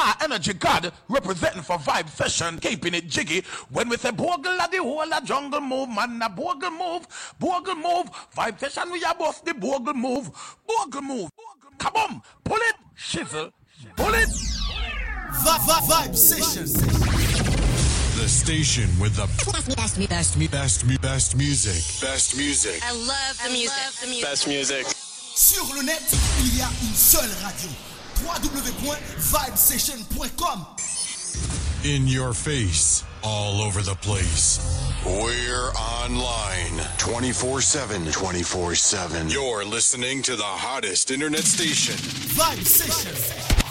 Ah, Energy God representing for Vibe Session, keeping it jiggy. When we say Bogle at the whole of jungle move, man, a Bogle move, Bogle move. Vibe Session, we are both the Bogle move, Bogle move. Come on, pull it, shizzle, pull it. Vibe, vibe session. The station with the Best, best, best, best, best, best music. Best music. I love the music. the music. Best music. Sur le net, il y a une seule radio. www.vibesession.com In your face, all over the place. We're online 24 7. 24 7. You're listening to the hottest internet station. Vibe Session.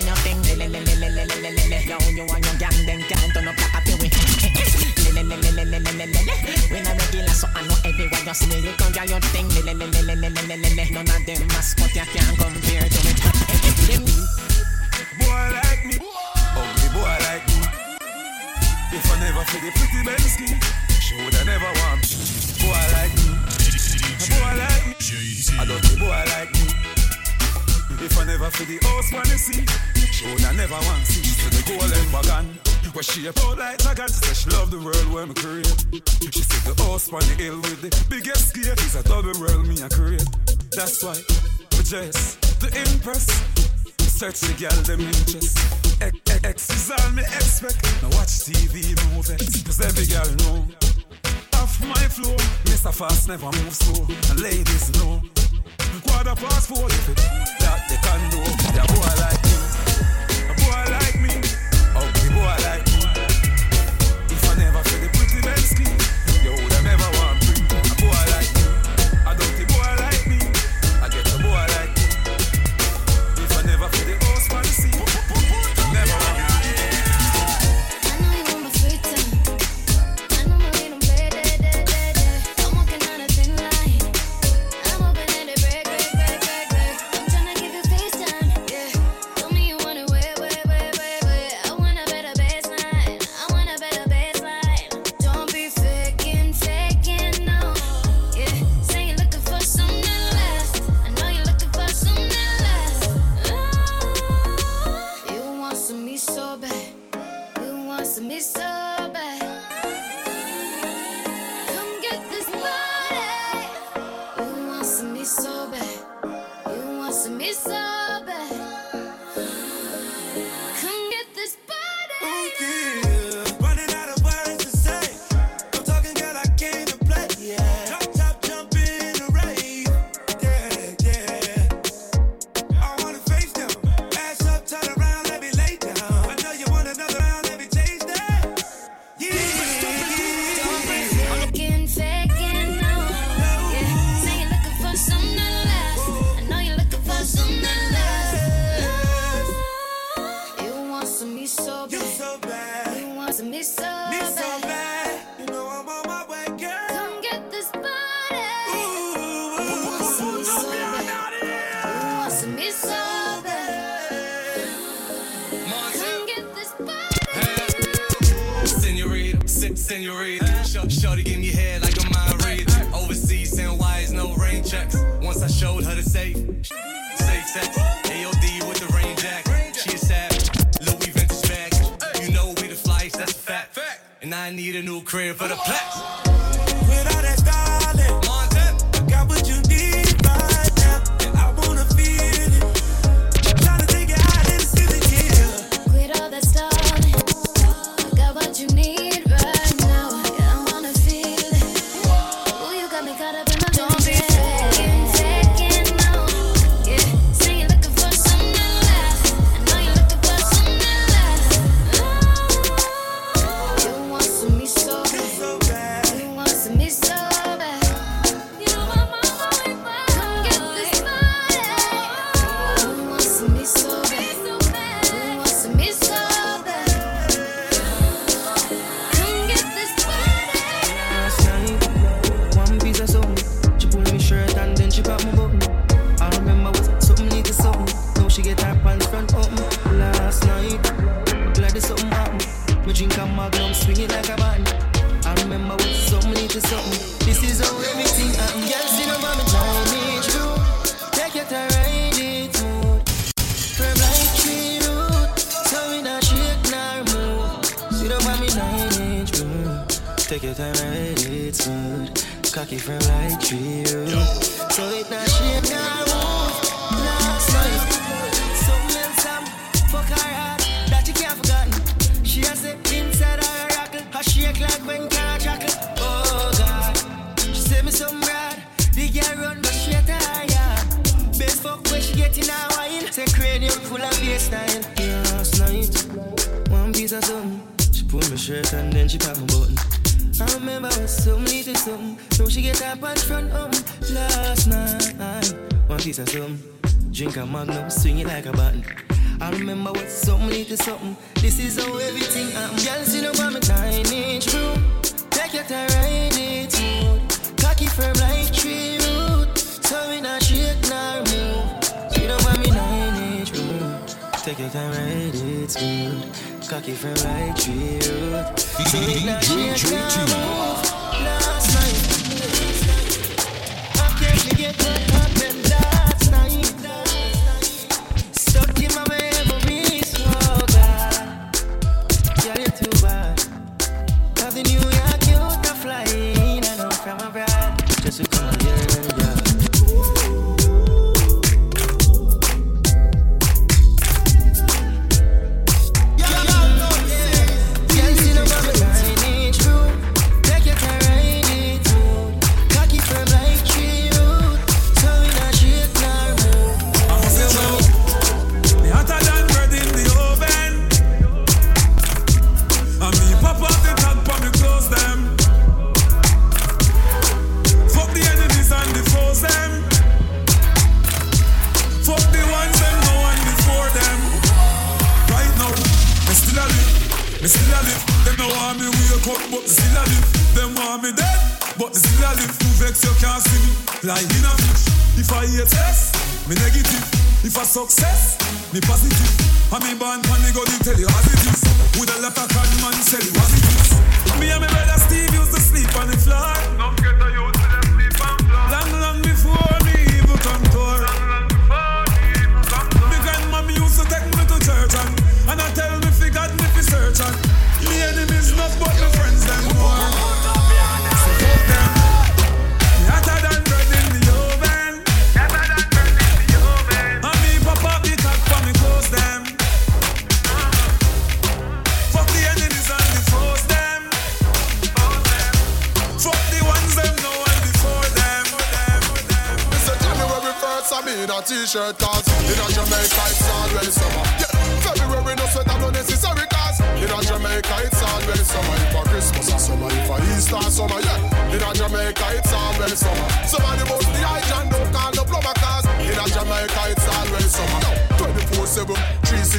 See nothing. Yo, you and your gang, them can't turn up like a peewee. We not regular, so I know everywhere you see me. You come your thing. None of them mascot you can't compare to it. Them Boy like me, ugly boy like me. If I never feel the pretty Bensky, she woulda never want. Boy like me, boy like me, a dirty boy like me. If I never feel the house wanna see, she woulda never want to see. To the golden wagon, where she a out like dragon. She say she love the world where me create. She said the on the hill with the biggest gate is a double world me a create. That's why we just to impress. Search the girl, them interest. X, is all me expect. Now watch TV movies, cause every girl know. Off my flow, Mr. Fast never move slow. And ladies know. Quarter past four, if it that they can do. Yeah, boy like me, a boy like cocky from right to you. DJ J2.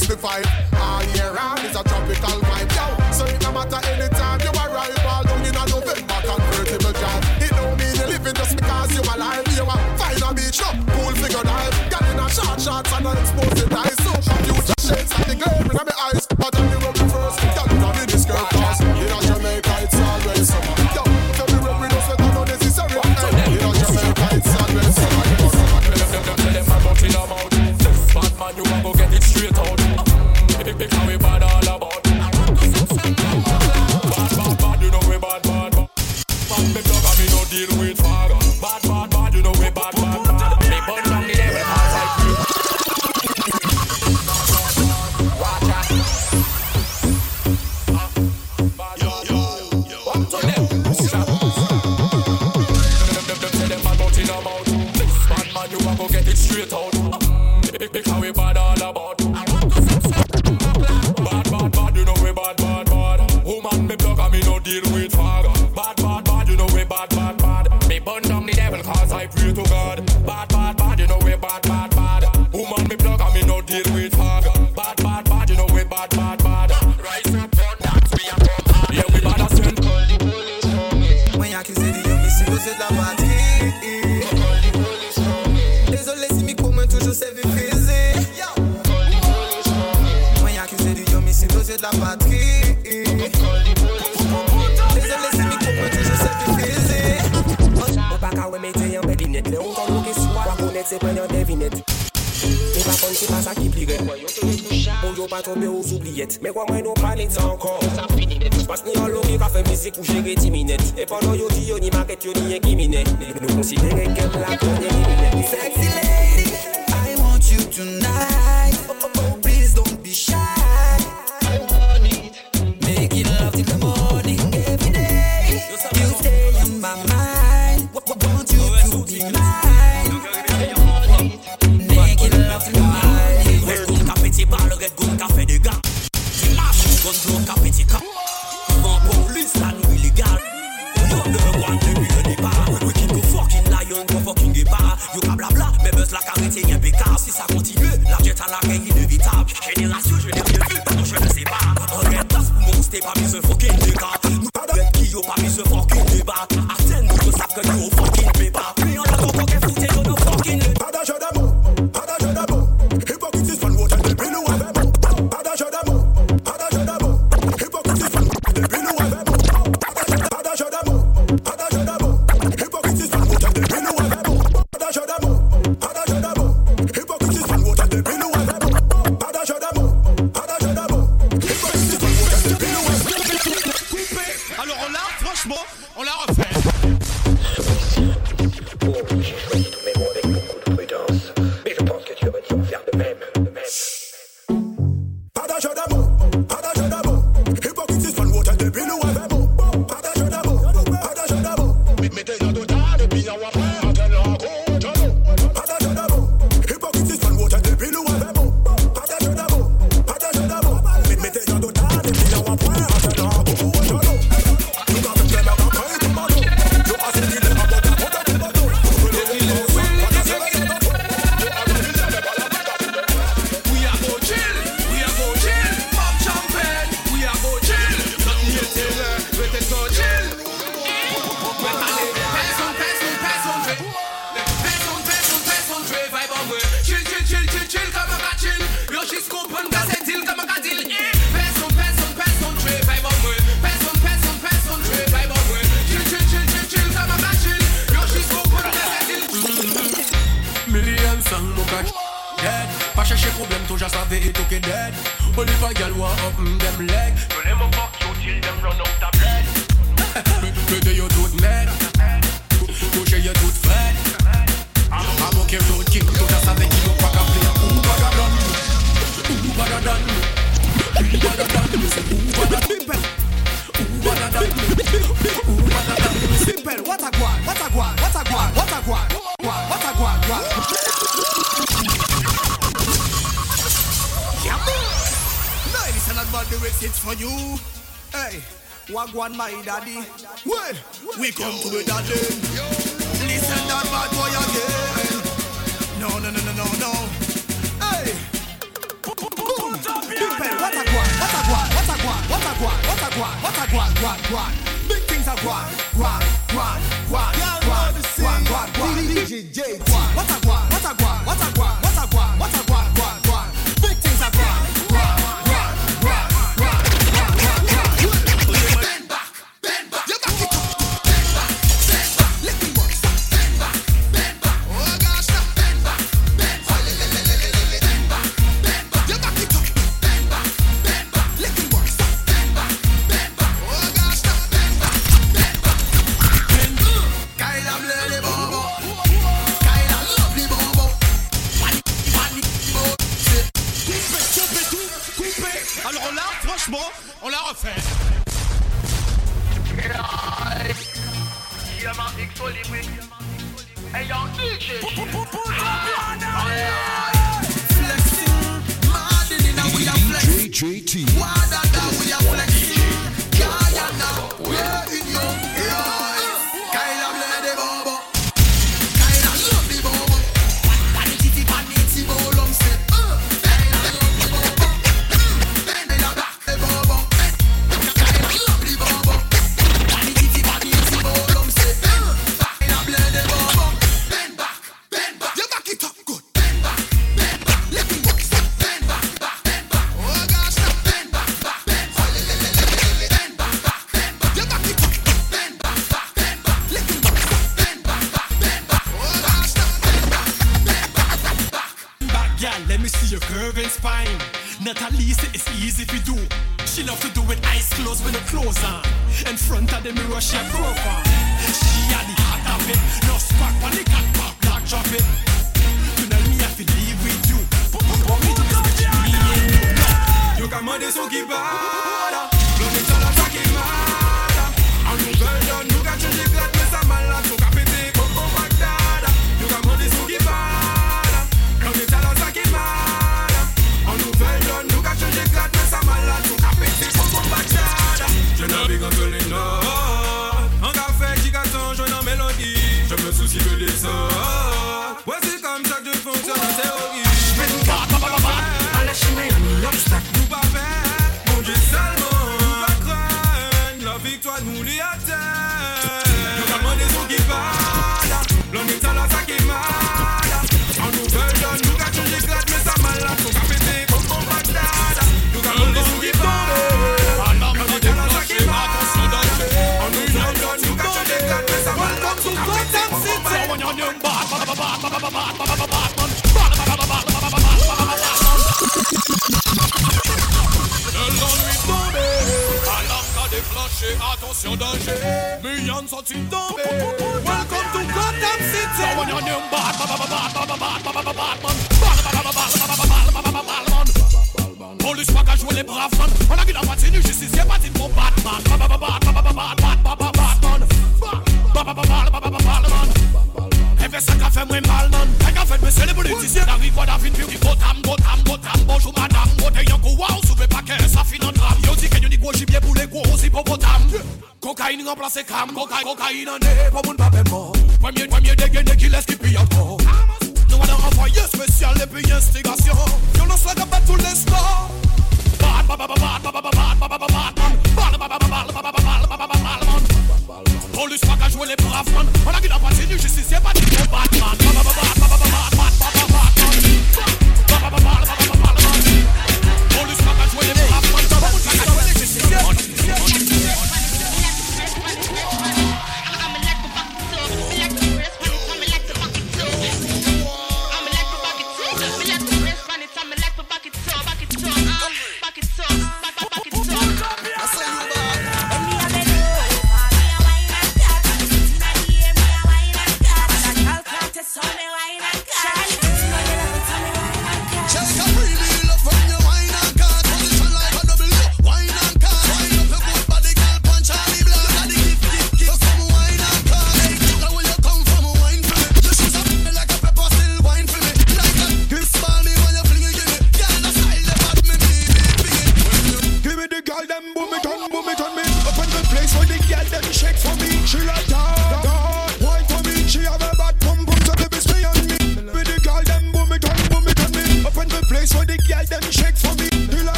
65. All year round is a tropical vibe, yo. So it no matter anytime you arrive, all down in a November convertible drive. It don't mean you're living just because you're alive. You are fine on beach, no pool figure dive. Got in a short shorts and an exposed eyes. So, future shades and the glare in my eyes. But I'm the yo pa tombe ou Mè kwa mwen nou ankon Pas ni an ka fe mizik ou jere E yo di yo ni maket yo ni ekimine Nou konsidere kem la konye Sexy lady, I want you tonight. up them attention danger. Millions sont ils tombés. Welcome to Gotham City. Police pas qu'à jouer les braves. On a qui dans patine, justicier pour Batman. Fè sa ka fè mwen mal nan le politisye Nari kwa da vin pi Di gotam, gotam, gotam Bonjou madam Gote yon kou waw Souve pa kè sa gros hippopotame Cocaïne remplace cam Cocaïne, en est pour mon pape mort Premier, premier dégainé qui laisse qui pille encore Nous allons envoyer spécial et puis instigation Violence la capette tout Police jouer les braves On a qui n'a pas tenu du Batman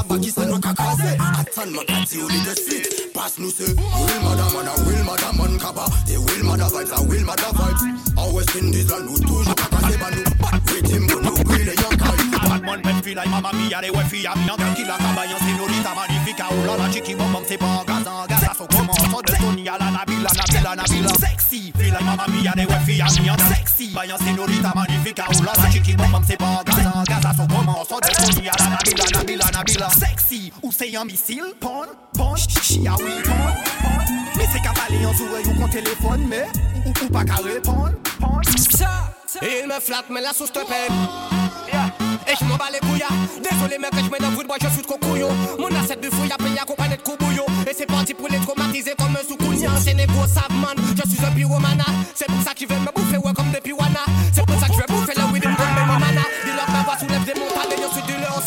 Sabbats qui s'en ont qu'à casser Attends ma gâte, ou les de suite Passe nous ce Will Madame on a Will Madame on kaba Des Will Madame vibes, Will Madame vibes. En West Indies là nous toujours qu'à casser Bah nous, bad rhythm, pour nous brûler yon caille Batman pen feel like mamma mia les wefis a bien qui bom c'est pas Nabila Nabila Nabila sexy. Feel like mamma mia les wefis a bien sexy. Bayan señorita magnifica oh la la chiqui bom c'est pas en gaz en gaz ça commence de Tony à la Nabila Nabila Nabila sexy. Ou c'est un missile? Pon pon chia oui pon pon. Mais c'est qu'à parler en souris ou qu'on téléphone mais ou, ou pas qu'à répondre pon. Ça, il me flatte, mais la sauce te paye. Et je m'en bats les couilles. Désolé, mec, je mets dans le bois, je suis trop couillon. Mon assiette de fouille a payé accompagné de coubouillon. Et c'est parti pour les traumatiser comme un soukounia. C'est négo savman, je suis un pyromana. C'est pour ça qu'ils veulent me bouffer, ouais, comme des piwana. C'est pour ça que je vais bouffer le weed, me donne mon mana. Dis-leur ma voix soulève des montagnes et au sud du leur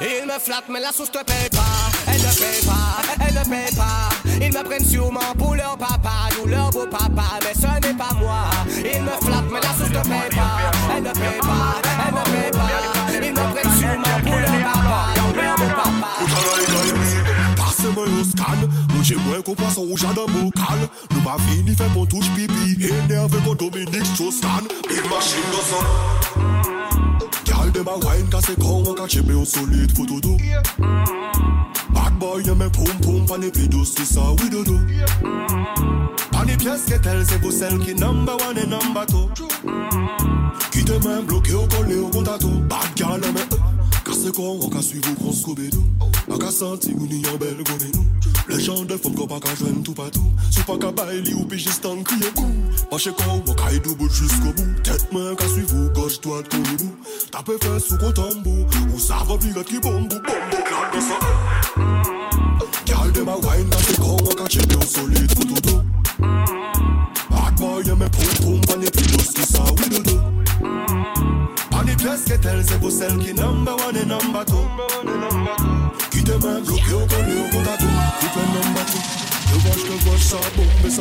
Il me flatte, mais la sauce te paye pas. Elle ne paye pas, elle ne paye pas. Ils me prennent sûrement pour leur papa, nous leur beau papa, mais ce n'est pas moi. Ils me flattent, mais la sauce ne paye pas. Elle ne paye pas, Che mwen ko pasan ou jan dan bokal Nou ma vini fe pon touj pipi. Enerve kon Dominik Strostan Big machine do san Gyal dem a wine kase kon Waka chebe ou solid fotodo Bad boy yeme poum poum Pan e videos ki sa widodo Pan e pyes ke tel se pou sel Ki number one e number two. Ki te men bloke ou kole ou kontato Bad gyal yeme e Kase kon wak a suiv ou kons koube nou Ak a santi ou ni yon bel gome nou Le jan de fom kon pa ka jwen tou patou Sou pa ka bay li ou pijistan kriye kou Pache kon wak a idou bout jusqu'o bou Tet men ka suiv ou goj doat koni bou Tape fes ou kon tambou Ou sa va pigat ki bombou Bombou klan de sa Kyal de ma wine kase kon wak a chepe ou solide foutoto Akba ye me pou koum panye pi dos ki sa widodo Money c'est pour celle qui number one et number two. Qui demain. Qui number que mais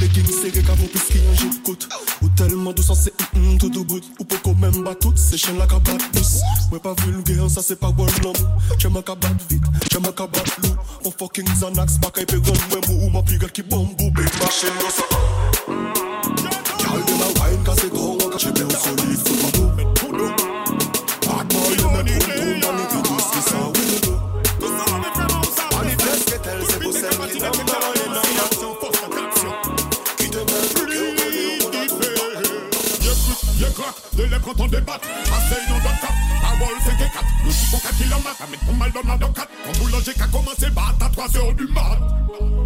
les vous puisqu'il y a un jeu coûte. Ou tellement douce, c'est tout au bout. Ou pas quand même bat toutes ces chaînes. Ouais, pas ça c'est pas un cabat vite, un cabat fucking Xanax, pas qu'à y payer même ou ma qui bombe, big machine, go ça. Calme ma wine, back, they left out on the bat. I say cap, I will take a cat. Nous chipons qu'à kilomètre, à mettre ton mal dans la docate. Ton boulanger qui a commencé bat à 3 heures du mat.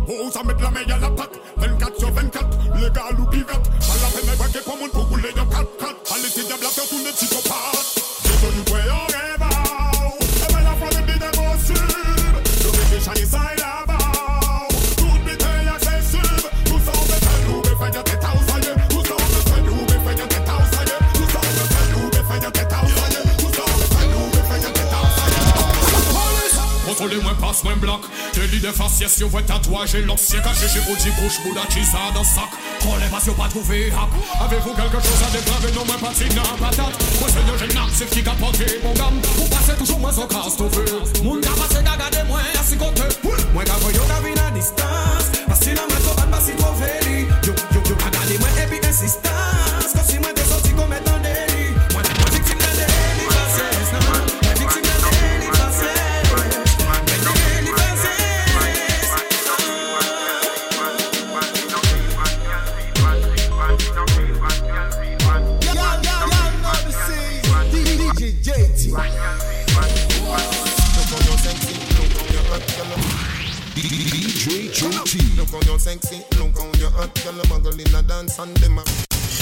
Oh, ça met la maille à la patte, 24 sur 24, les gars loup pivote. Pas la peine de braquer pour mon pour rouler dans 4. Passe-moi un bloc. Délit de faciès, yo vois tatouage et l'obsien caché chez vous, dit couche, bouda, ça dans sac. Trollez pas, yo pas trouvé hack. Avez-vous quelque chose à déclarer? Non, moi, pas signe, patate. Moi, c'est le génard, c'est qui a porté mon gamme. Vous passez toujours moins au casse, tout feu. Moun ka passe d'agade moi, à si côté. Moi, ka voyo ka vin distance. Parce que la main, pas pas si trop veli. Yo, hot girl, a muggle in a dance and them a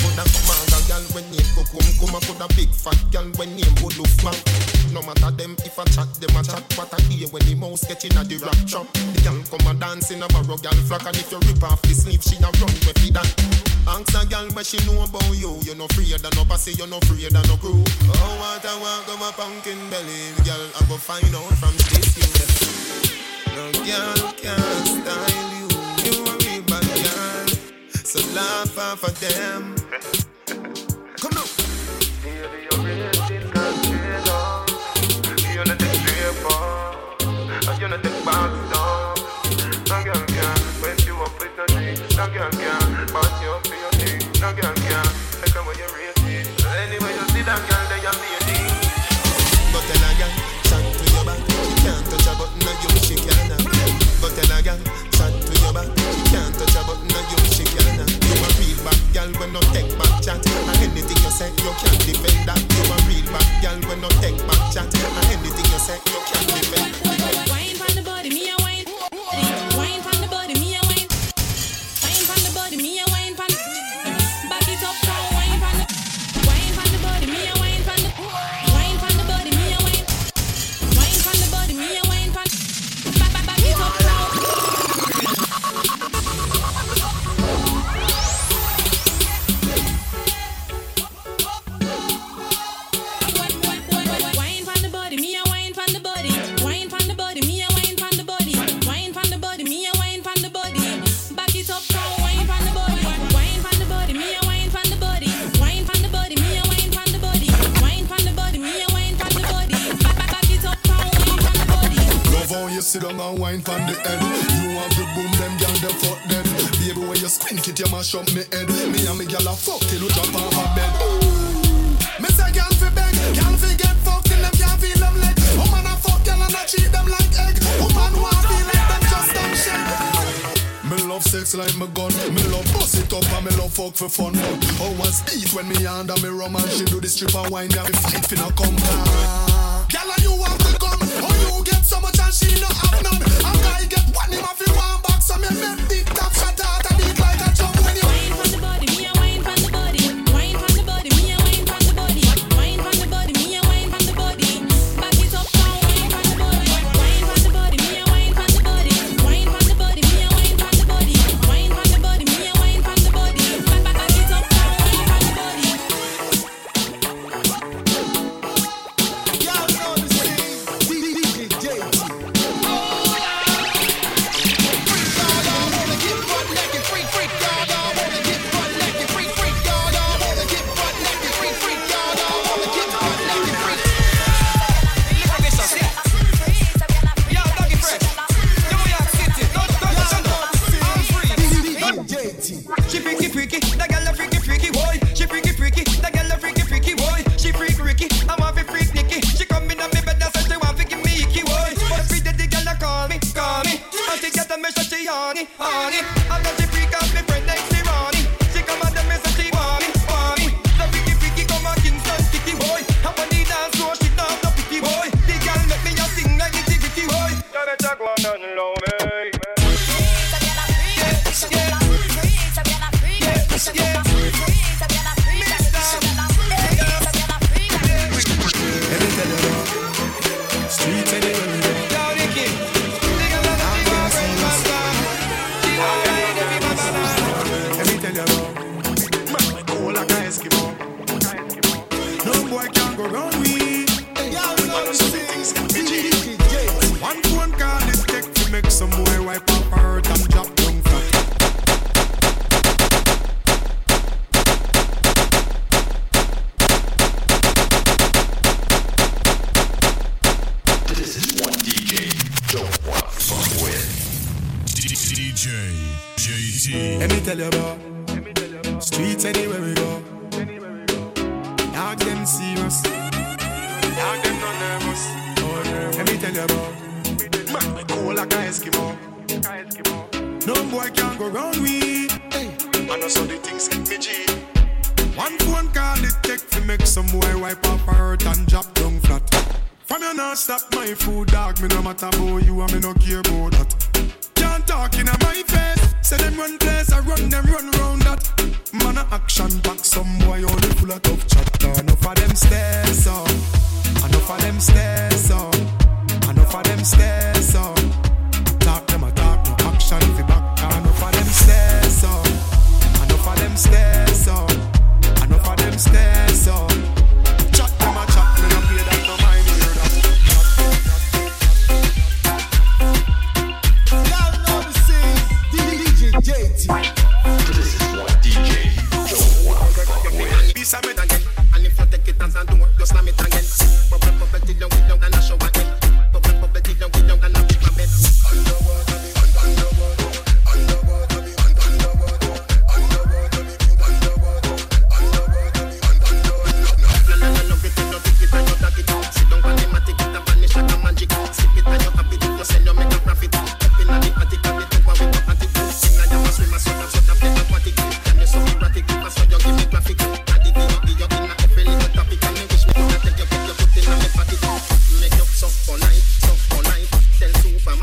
Coulda manga girl when name Kukum Kuma Coulda big fat girl when name Bulu Flank No matter them if I chat them a chat. What I hear when the mouse catching at the rap trap The girl come a dance in a barrow girl flock And if you rip off the sleeve she a run with it that Ask a girl what she know about you. You no afraid of no pussy, you no afraid of no crew. Oh what I want come a pumpkin belly Girl I go find out from this you. No girl can't style So laugh off of them. Say, you can't defend that. You're a real bad girl when no take back chat. And anything you say, you can't defend. Wine. Me JT. Let me tell you about streets anywhere we go. Dog them serious. Dog them not nervous. Let me tell you about man we cool like a Eskimo. No boy can go round we. I know so the things hit me G. One phone call it take to make some boy wipe her hurt and drop down flat. From you not stop my food, dog. Me no matter about you and me no care about that. Can't talk in my face. Say them run place, I run them run round that. Man a action back, some boy only full of tough chat. Enough of them stairs up, enough of them stairs up, enough of them stairs just slam it again.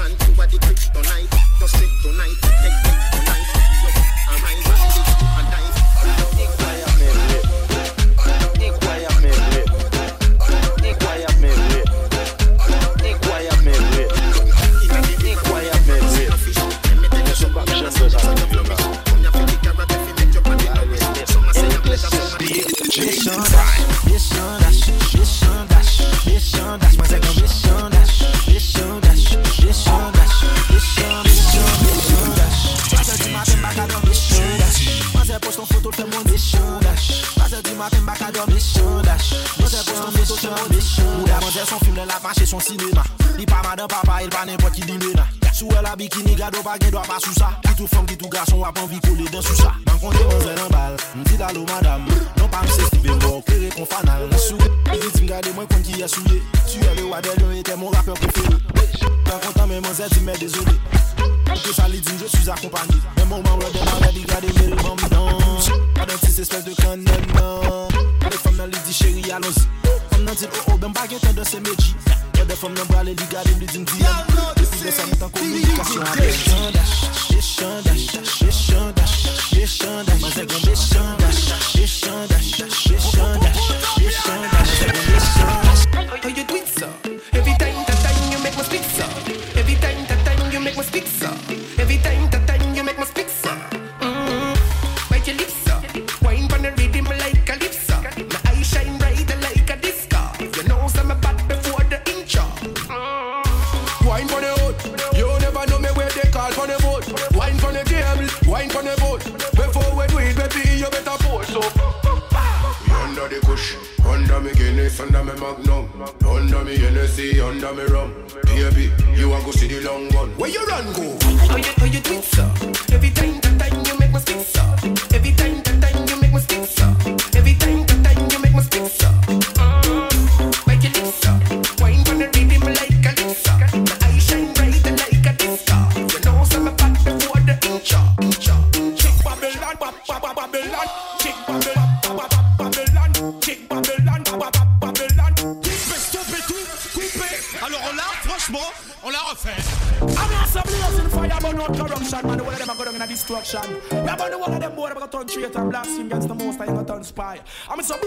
Son film, la fache son sinema Li pa madan papa, el pa nempot ki dilena Sou el a bikini gado pa gen do pa sou sa Ki tou fom, ki tou gason wap anvi kole den sou sa Man konde man zè nan bal, mdi dalo madam Non pa mse stive mbo, kere kon fanal. Sou, e vitim gade mwen kon ki yasouye Tu ele wadel yon ete mon rapper preferi Tan kontan men man zè ti mè dezolé Mke sali din, je suis akompani Men bon man wè den man wè di gade meri bambi dan Adan tis espèse de kanem nan Le fom nan li di chéri alonsi fèm nan til o oh, o ben bagye tan de se meji Mè de fèm nan brale li gade li din diyan Depi de sa mi tan komunikasyon apè Chandash, chandash, chandash, chandash Mè zè gombe chandash, chandash, chandash, chandash Mè zè gombe chandash How you do it sir? Under the kush, under me Guinness, under me Magnum, under me Hennessy, under me rum. Baby, you to go see the long gun. Where you run go? How you, how you do it, sir? Every time that time you make me speak, sir. I'm so boom,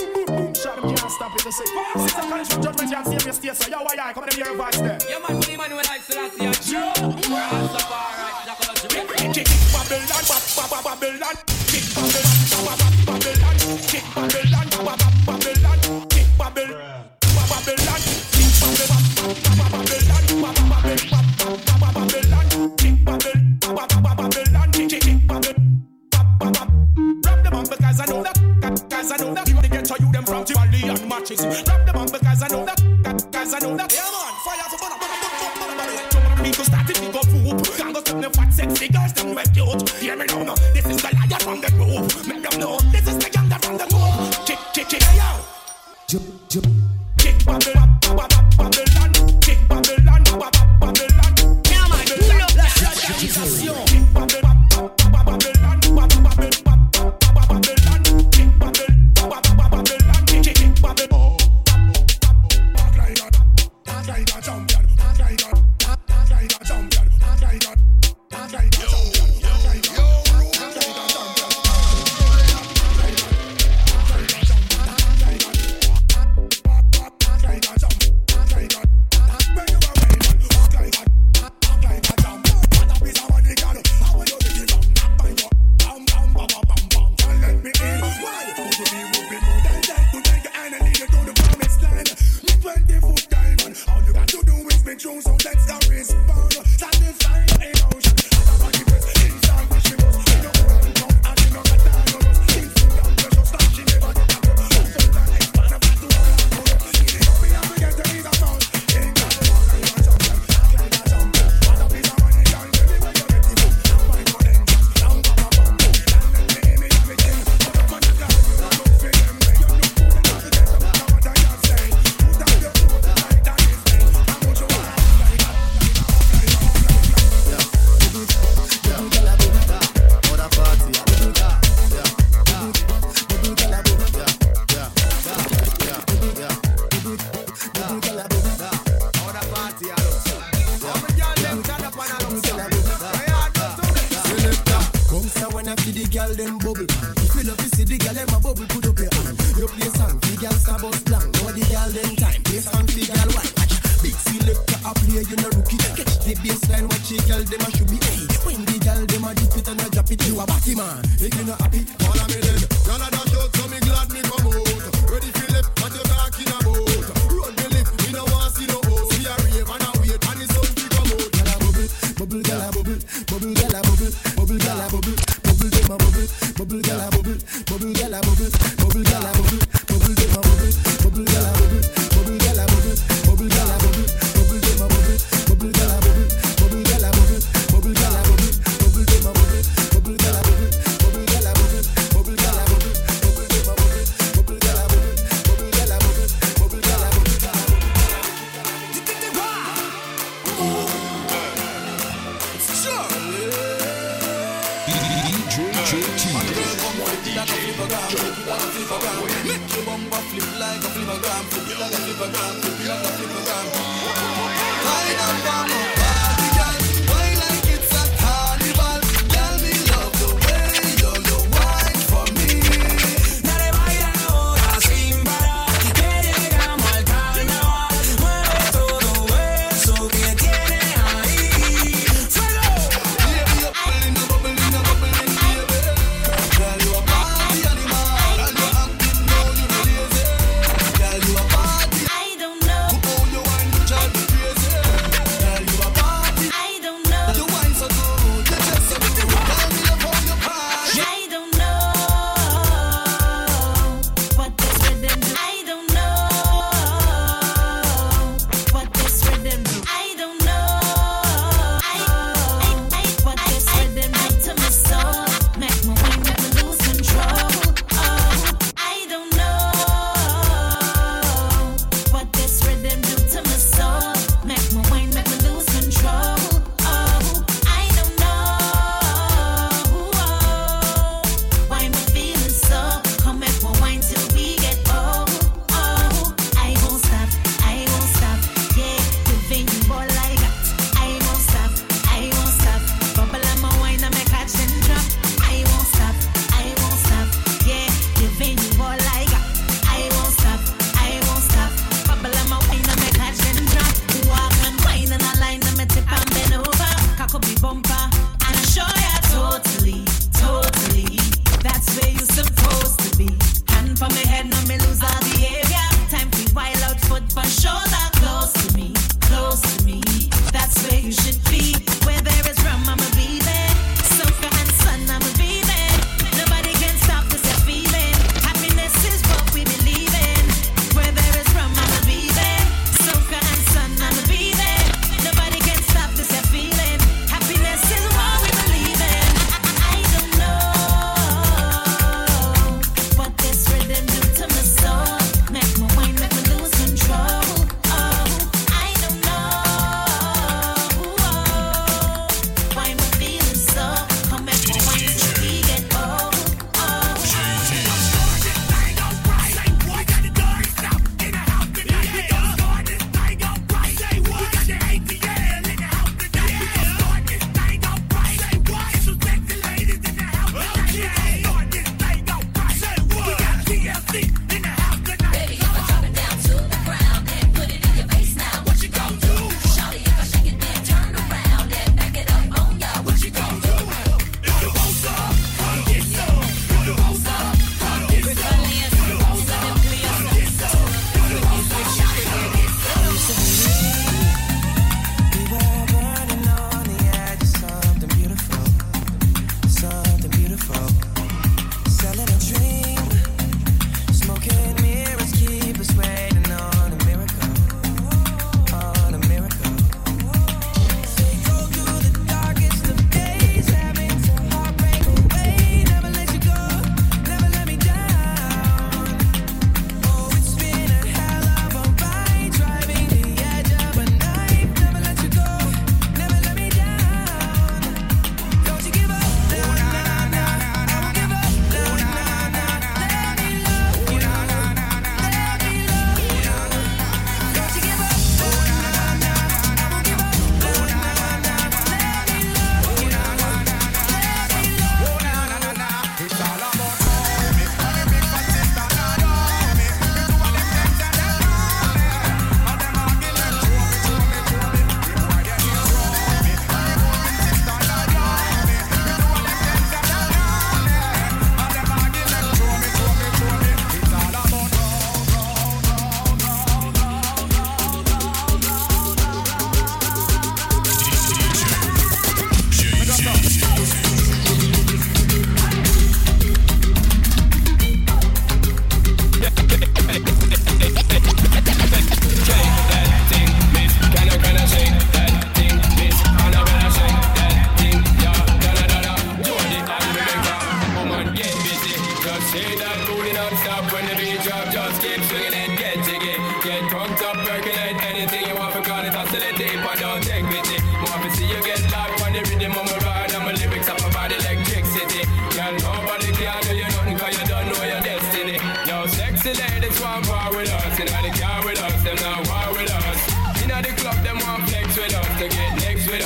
la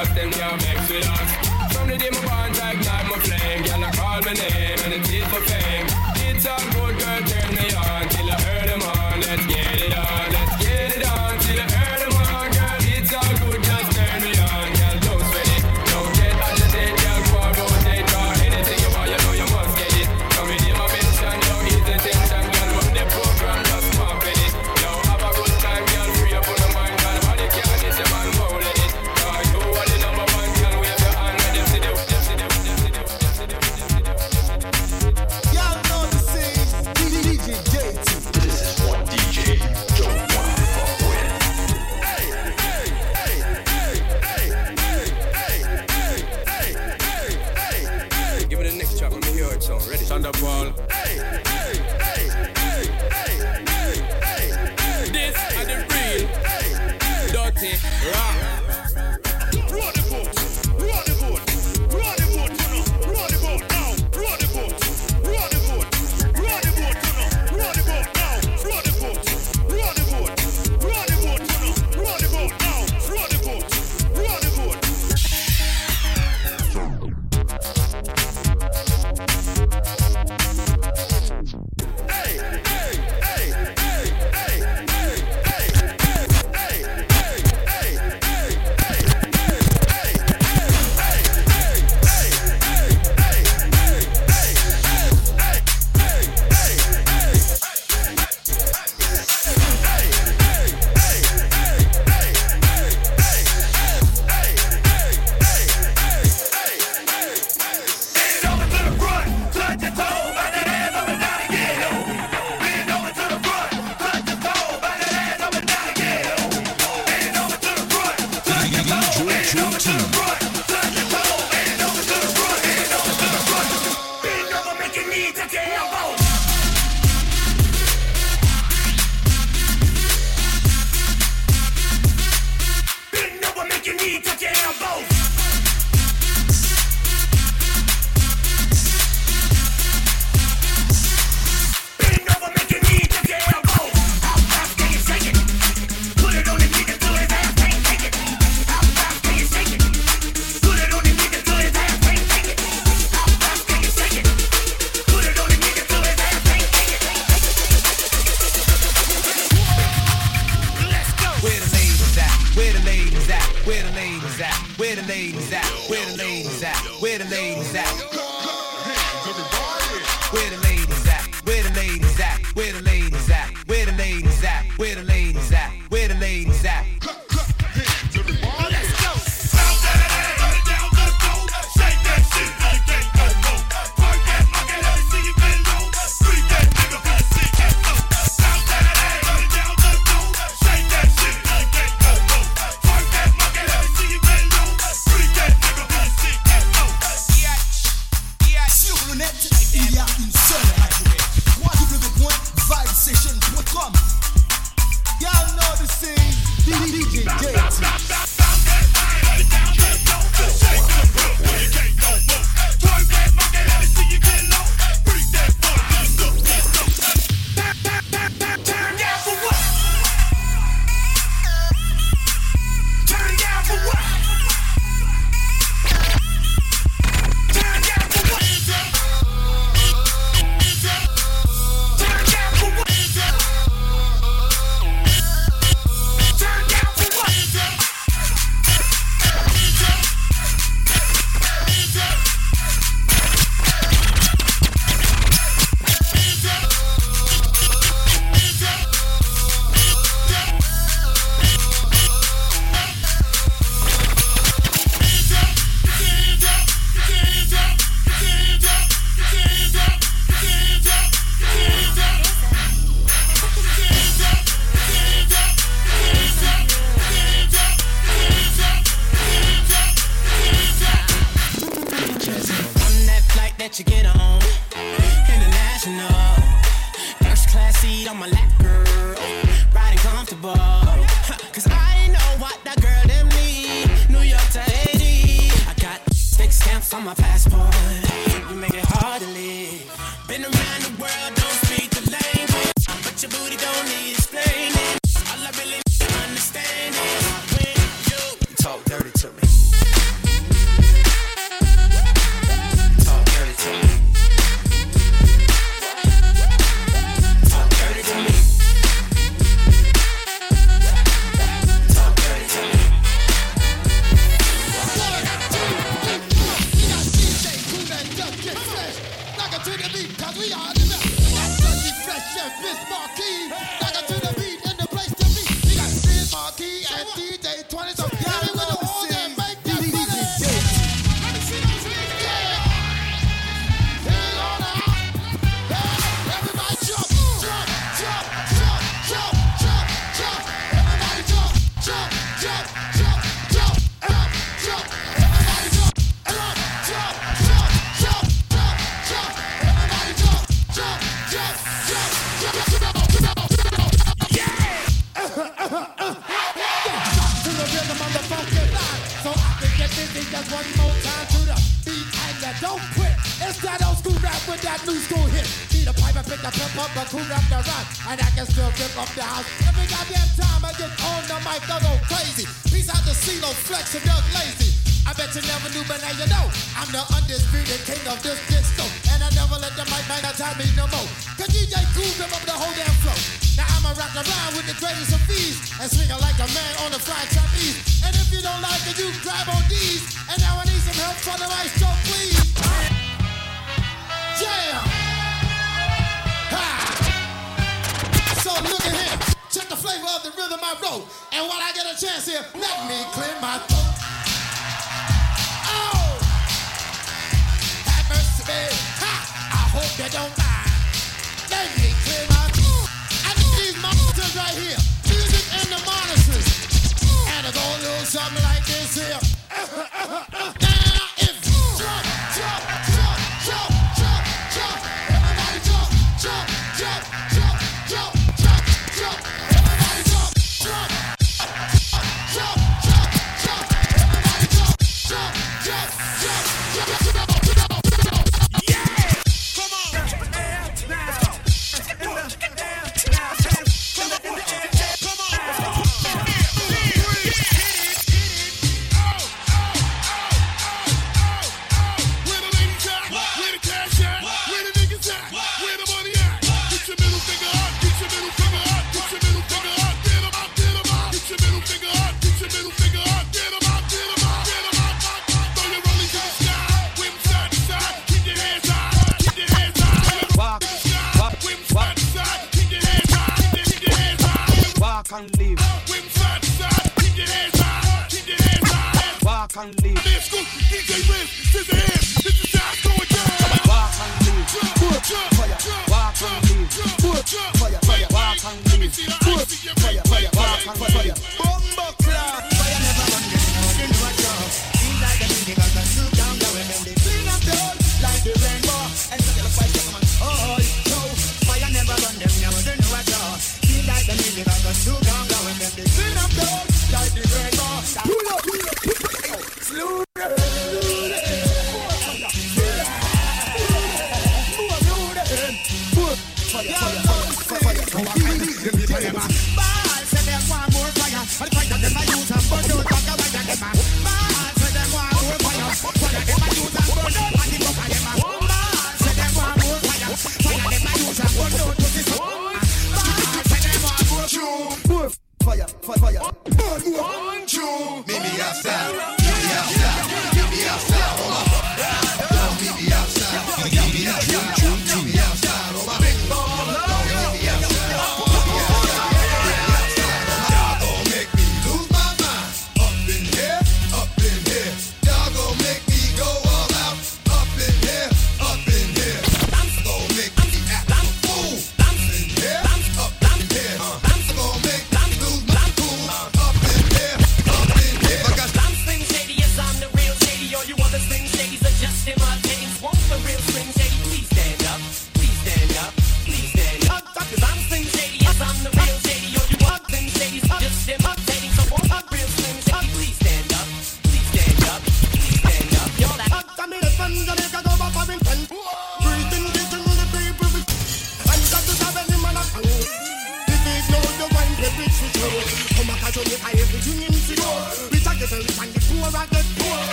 us, them can't mix with us. From the day my born, like light my flame, girl, I call my name and it's for fame. It's a good, girl, turn me on till I heard them on. Let's get it on.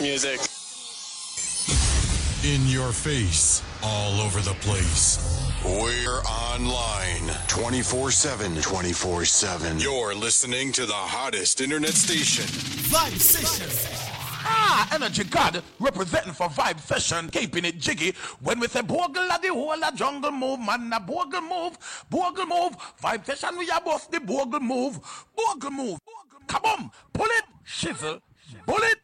Music. music. Best music. In your face, all over the place. We're online 24 7. 24 7. You're listening to the hottest internet station. Vibe Session. Ah, Energy God representing for Vibe Session, keeping it jiggy. When we say Bogle at the whole of jungle move, man, a Bogle move, Bogle move. Vibe Session, we are both the Bogle move, Bogle move. Come on, pull it, shizzle, pull it.